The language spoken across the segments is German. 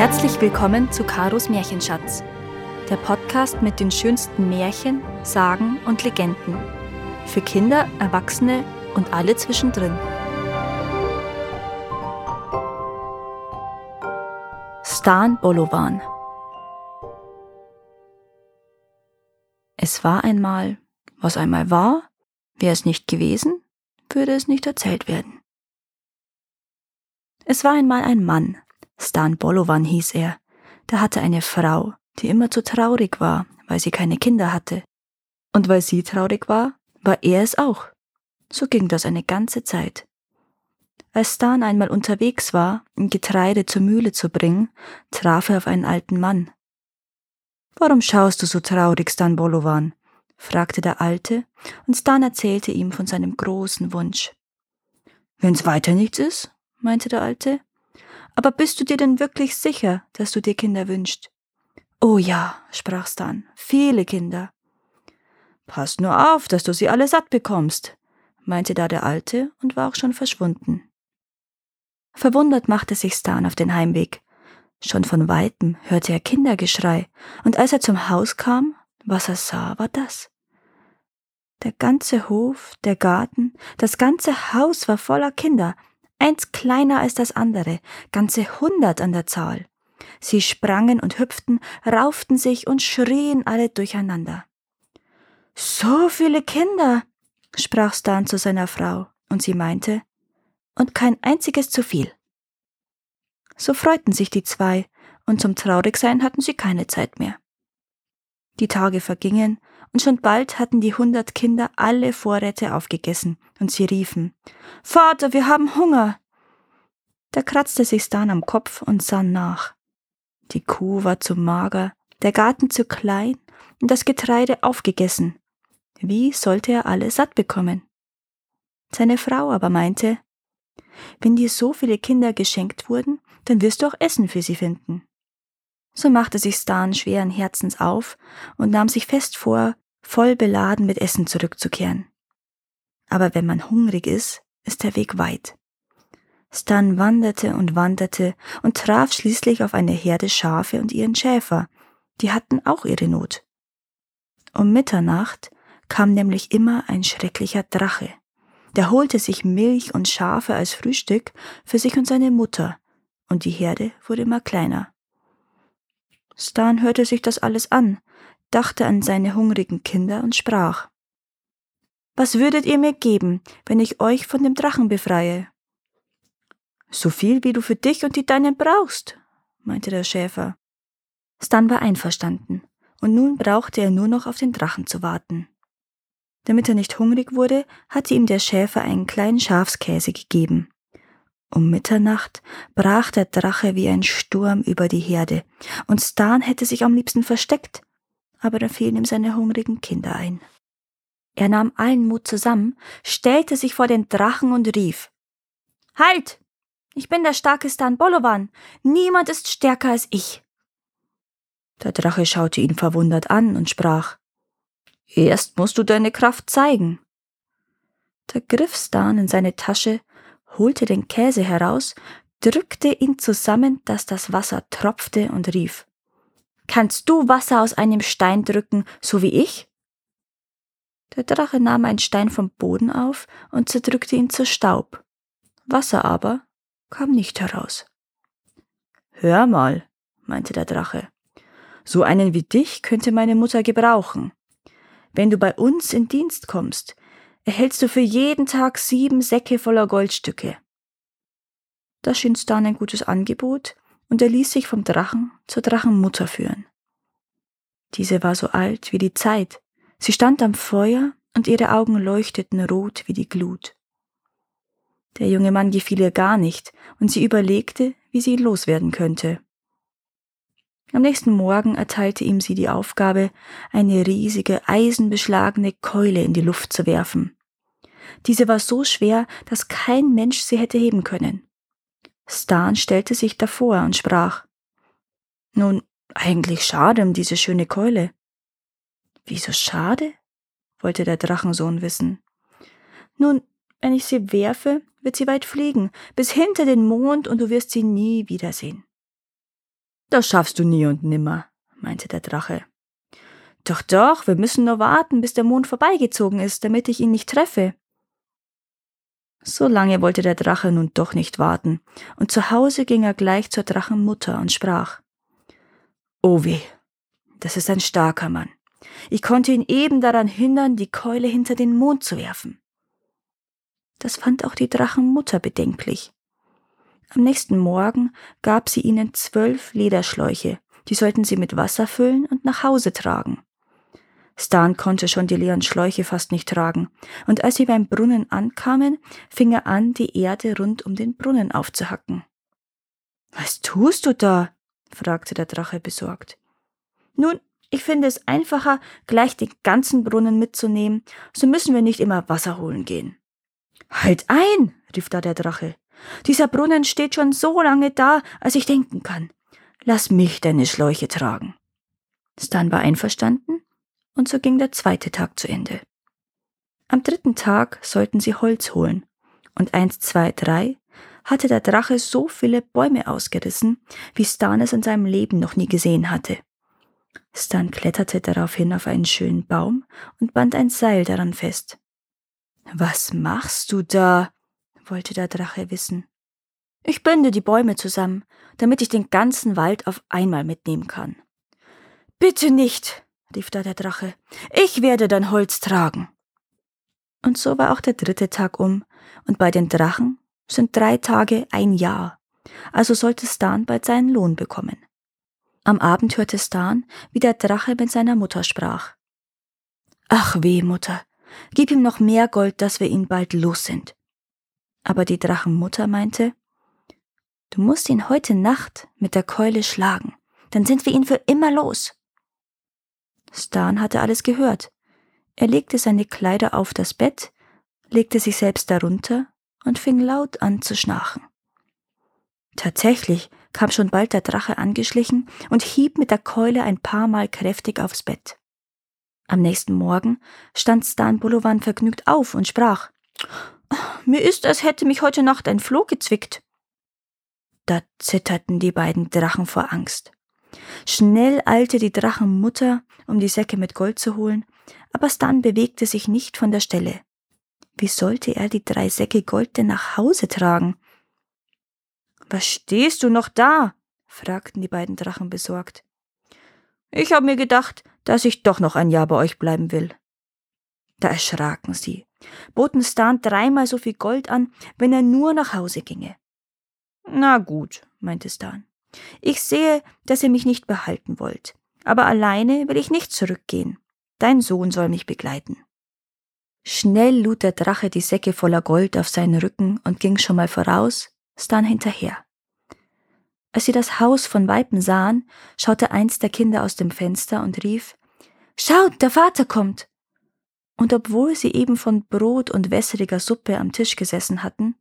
Herzlich willkommen zu Karos Märchenschatz, der Podcast mit den schönsten Märchen, Sagen und Legenden. Für Kinder, Erwachsene und alle zwischendrin. Stan Bolovan Es war einmal, was einmal war, wäre es nicht gewesen, würde es nicht erzählt werden. Es war einmal ein Mann, Stan Bolovan hieß er, der hatte eine Frau, die immer zu traurig war, weil sie keine Kinder hatte. Und weil sie traurig war, war er es auch. So ging das eine ganze Zeit. Als Stan einmal unterwegs war, um Getreide zur Mühle zu bringen, traf er auf einen alten Mann. Warum schaust du so traurig, Stan Bolovan? fragte der Alte, und Stan erzählte ihm von seinem großen Wunsch. Wenn's weiter nichts ist, meinte der Alte, aber bist du dir denn wirklich sicher, dass du dir Kinder wünschst? Oh ja, sprach Stan, viele Kinder. Pass nur auf, dass du sie alle satt bekommst, meinte da der Alte und war auch schon verschwunden. Verwundert machte sich Stan auf den Heimweg. Schon von weitem hörte er Kindergeschrei, und als er zum Haus kam, was er sah, war das. Der ganze Hof, der Garten, das ganze Haus war voller Kinder, eins kleiner als das andere, ganze hundert an der Zahl. Sie sprangen und hüpften, rauften sich und schrien alle durcheinander. So viele Kinder, sprach Stan zu seiner Frau, und sie meinte, und kein einziges zu viel. So freuten sich die zwei, und zum Traurigsein hatten sie keine Zeit mehr. Die Tage vergingen, und schon bald hatten die hundert Kinder alle Vorräte aufgegessen, und sie riefen Vater, wir haben Hunger. Da kratzte sich Stan am Kopf und sah nach. Die Kuh war zu mager, der Garten zu klein und das Getreide aufgegessen. Wie sollte er alle satt bekommen? Seine Frau aber meinte, wenn dir so viele Kinder geschenkt wurden, dann wirst du auch Essen für sie finden. So machte sich Stan schweren Herzens auf und nahm sich fest vor, voll beladen mit Essen zurückzukehren. Aber wenn man hungrig ist, ist der Weg weit. Stan wanderte und wanderte und traf schließlich auf eine Herde Schafe und ihren Schäfer, die hatten auch ihre Not. Um Mitternacht kam nämlich immer ein schrecklicher Drache. Der holte sich Milch und Schafe als Frühstück für sich und seine Mutter, und die Herde wurde immer kleiner. Stan hörte sich das alles an, dachte an seine hungrigen Kinder und sprach Was würdet ihr mir geben, wenn ich euch von dem Drachen befreie? So viel, wie du für dich und die Deinen brauchst, meinte der Schäfer. Stan war einverstanden, und nun brauchte er nur noch auf den Drachen zu warten. Damit er nicht hungrig wurde, hatte ihm der Schäfer einen kleinen Schafskäse gegeben. Um Mitternacht brach der Drache wie ein Sturm über die Herde, und Stan hätte sich am liebsten versteckt, aber da fielen ihm seine hungrigen Kinder ein. Er nahm allen Mut zusammen, stellte sich vor den Drachen und rief Halt. Ich bin der starke Stan Bolovan. Niemand ist stärker als ich. Der Drache schaute ihn verwundert an und sprach Erst musst du deine Kraft zeigen. Da griff Stan in seine Tasche holte den Käse heraus, drückte ihn zusammen, dass das Wasser tropfte und rief Kannst du Wasser aus einem Stein drücken, so wie ich? Der Drache nahm einen Stein vom Boden auf und zerdrückte ihn zu Staub. Wasser aber kam nicht heraus. Hör mal, meinte der Drache, so einen wie dich könnte meine Mutter gebrauchen. Wenn du bei uns in Dienst kommst, erhältst du für jeden Tag sieben Säcke voller Goldstücke. Das schien Stan ein gutes Angebot, und er ließ sich vom Drachen zur Drachenmutter führen. Diese war so alt wie die Zeit, sie stand am Feuer und ihre Augen leuchteten rot wie die Glut. Der junge Mann gefiel ihr gar nicht, und sie überlegte, wie sie ihn loswerden könnte. Am nächsten Morgen erteilte ihm sie die Aufgabe, eine riesige, eisenbeschlagene Keule in die Luft zu werfen. Diese war so schwer, dass kein Mensch sie hätte heben können. Stan stellte sich davor und sprach Nun, eigentlich schade um diese schöne Keule. Wieso schade? wollte der Drachensohn wissen. Nun, wenn ich sie werfe, wird sie weit fliegen, bis hinter den Mond, und du wirst sie nie wiedersehen. Das schaffst du nie und nimmer, meinte der Drache. Doch, doch, wir müssen nur warten, bis der Mond vorbeigezogen ist, damit ich ihn nicht treffe. So lange wollte der Drache nun doch nicht warten, und zu Hause ging er gleich zur Drachenmutter und sprach Oh weh, das ist ein starker Mann. Ich konnte ihn eben daran hindern, die Keule hinter den Mond zu werfen. Das fand auch die Drachenmutter bedenklich. Am nächsten Morgen gab sie ihnen zwölf Lederschläuche, die sollten sie mit Wasser füllen und nach Hause tragen. Stan konnte schon die leeren Schläuche fast nicht tragen, und als sie beim Brunnen ankamen, fing er an, die Erde rund um den Brunnen aufzuhacken. Was tust du da? fragte der Drache besorgt. Nun, ich finde es einfacher, gleich den ganzen Brunnen mitzunehmen, so müssen wir nicht immer Wasser holen gehen. Halt ein, rief da der Drache. Dieser Brunnen steht schon so lange da, als ich denken kann. Lass mich deine Schläuche tragen. Stan war einverstanden, und so ging der zweite Tag zu Ende. Am dritten Tag sollten sie Holz holen, und eins, zwei, drei hatte der Drache so viele Bäume ausgerissen, wie Stan es in seinem Leben noch nie gesehen hatte. Stan kletterte daraufhin auf einen schönen Baum und band ein Seil daran fest. Was machst du da? wollte der Drache wissen. Ich binde die Bäume zusammen, damit ich den ganzen Wald auf einmal mitnehmen kann. Bitte nicht, rief da der Drache. Ich werde dein Holz tragen. Und so war auch der dritte Tag um, und bei den Drachen sind drei Tage ein Jahr. Also sollte Stan bald seinen Lohn bekommen. Am Abend hörte Stan, wie der Drache mit seiner Mutter sprach. Ach weh, Mutter, gib ihm noch mehr Gold, dass wir ihn bald los sind. Aber die Drachenmutter meinte, Du musst ihn heute Nacht mit der Keule schlagen, dann sind wir ihn für immer los. Stan hatte alles gehört. Er legte seine Kleider auf das Bett, legte sich selbst darunter und fing laut an zu schnarchen. Tatsächlich kam schon bald der Drache angeschlichen und hieb mit der Keule ein paar Mal kräftig aufs Bett. Am nächsten Morgen stand Stan Bolovan vergnügt auf und sprach Mir ist, als hätte mich heute Nacht ein Floh gezwickt. Da zitterten die beiden Drachen vor Angst. Schnell eilte die Drachenmutter, um die Säcke mit Gold zu holen, aber Stan bewegte sich nicht von der Stelle. Wie sollte er die drei Säcke Gold denn nach Hause tragen? Was stehst du noch da? fragten die beiden Drachen besorgt. Ich habe mir gedacht, dass ich doch noch ein Jahr bei euch bleiben will. Da erschraken sie, boten Stan dreimal so viel Gold an, wenn er nur nach Hause ginge. Na gut, meinte Stan. Ich sehe, dass ihr mich nicht behalten wollt, aber alleine will ich nicht zurückgehen. Dein Sohn soll mich begleiten. Schnell lud der Drache die Säcke voller Gold auf seinen Rücken und ging schon mal voraus, Stan hinterher. Als sie das Haus von Weitem sahen, schaute eins der Kinder aus dem Fenster und rief Schaut, der Vater kommt. Und obwohl sie eben von Brot und wässriger Suppe am Tisch gesessen hatten,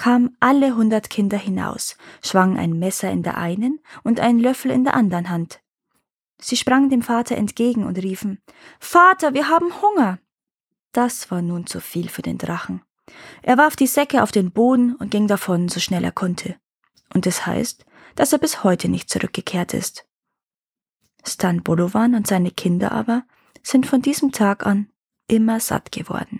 kamen alle hundert Kinder hinaus, schwangen ein Messer in der einen und einen Löffel in der anderen Hand. Sie sprangen dem Vater entgegen und riefen Vater, wir haben Hunger. Das war nun zu viel für den Drachen. Er warf die Säcke auf den Boden und ging davon, so schnell er konnte. Und es das heißt, dass er bis heute nicht zurückgekehrt ist. Stan Bolovan und seine Kinder aber sind von diesem Tag an immer satt geworden.